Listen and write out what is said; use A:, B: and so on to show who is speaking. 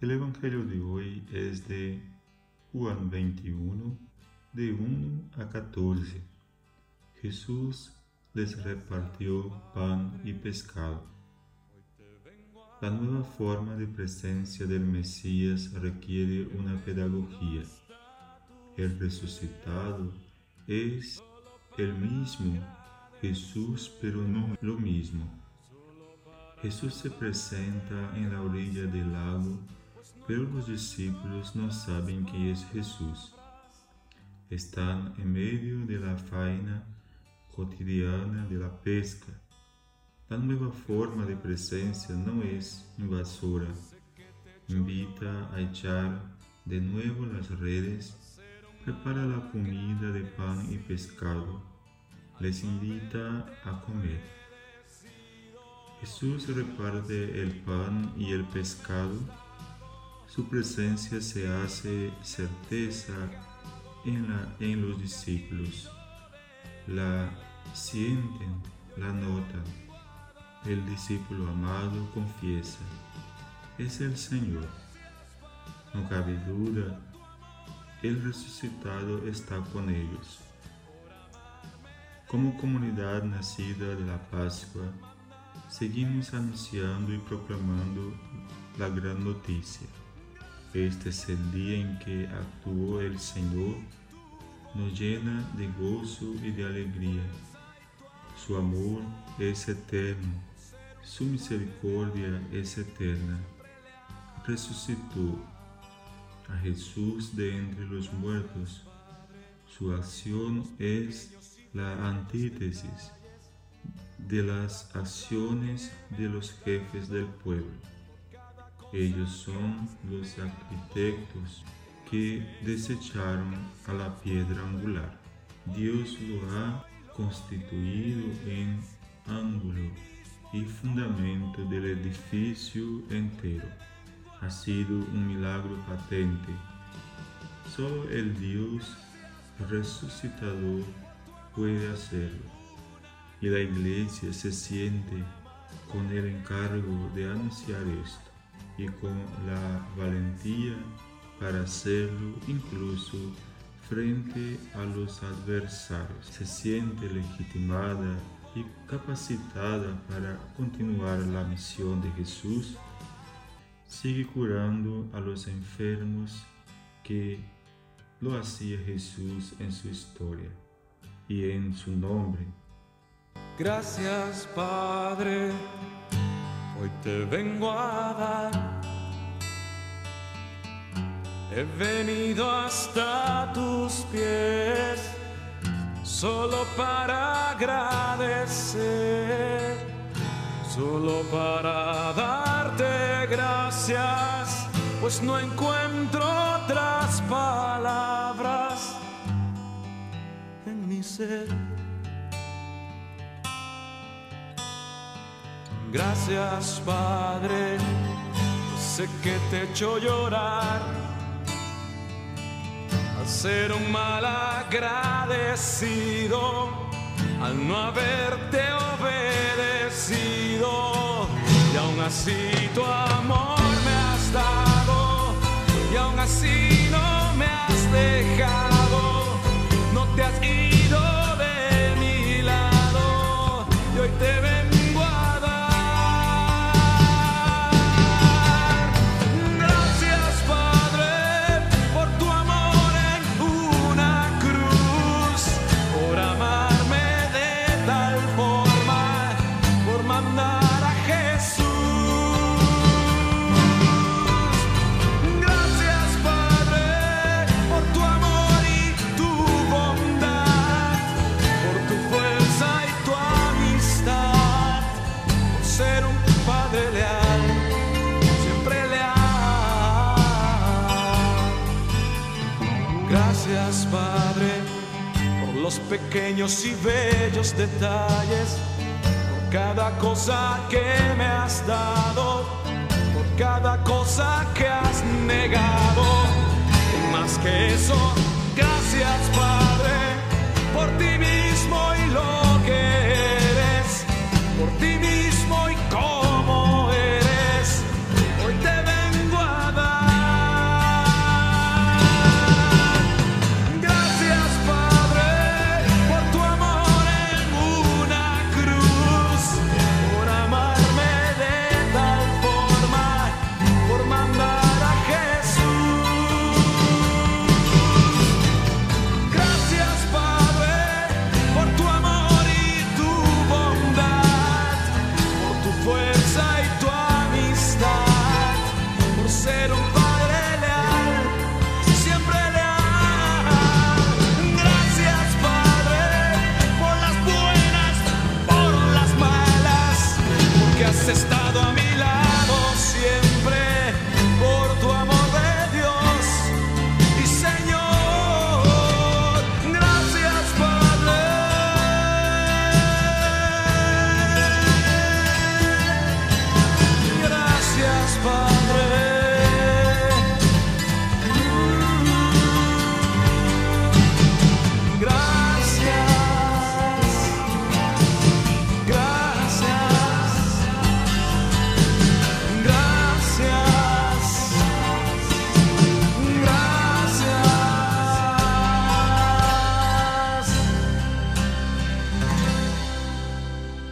A: El Evangelio de hoy es de Juan 21, de 1 a 14. Jesús les repartió pan y pescado. La nueva forma de presencia del Mesías requiere una pedagogía. El resucitado es el mismo Jesús, pero no lo mismo. Jesús se presenta en la orilla del lago pero los discípulos no saben que es Jesús. Están en medio de la faena cotidiana de la pesca. La nueva forma de presencia no es invasora. Invita a echar de nuevo las redes, prepara la comida de pan y pescado, les invita a comer. Jesús reparte el pan y el pescado su presencia se hace certeza en, en los discípulos. La sienten, la notan. El discípulo amado confiesa, es el Señor. No cabe duda, el resucitado está con ellos. Como comunidad nacida de la Pascua, seguimos anunciando y proclamando la gran noticia. Este es el día en que actuó el Señor, nos llena de gozo y de alegría. Su amor es eterno, su misericordia es eterna. Resucitó a Jesús de entre los muertos. Su acción es la antítesis de las acciones de los jefes del pueblo. Ellos son los arquitectos que desecharon a la piedra angular. Dios lo ha constituido en ángulo y fundamento del edificio entero. Ha sido un milagro patente. Solo el Dios resucitador puede hacerlo. Y la iglesia se siente con el encargo de anunciar esto y con la valentía para hacerlo incluso frente a los adversarios. Se siente legitimada y capacitada para continuar la misión de Jesús. Sigue curando a los enfermos que lo hacía Jesús en su historia y en su nombre.
B: Gracias Padre hoy te vengo a dar. He venido hasta tus pies solo para agradecer, solo para darte gracias, pues no encuentro otras palabras en mi ser. Gracias Padre, sé que te he hecho llorar al ser un mal agradecido, al no haberte obedecido. Y aún así tu amor me has dado y aún así los pequeños y bellos detalles, por cada cosa que me has dado, por cada cosa que has negado. Y más que eso. se está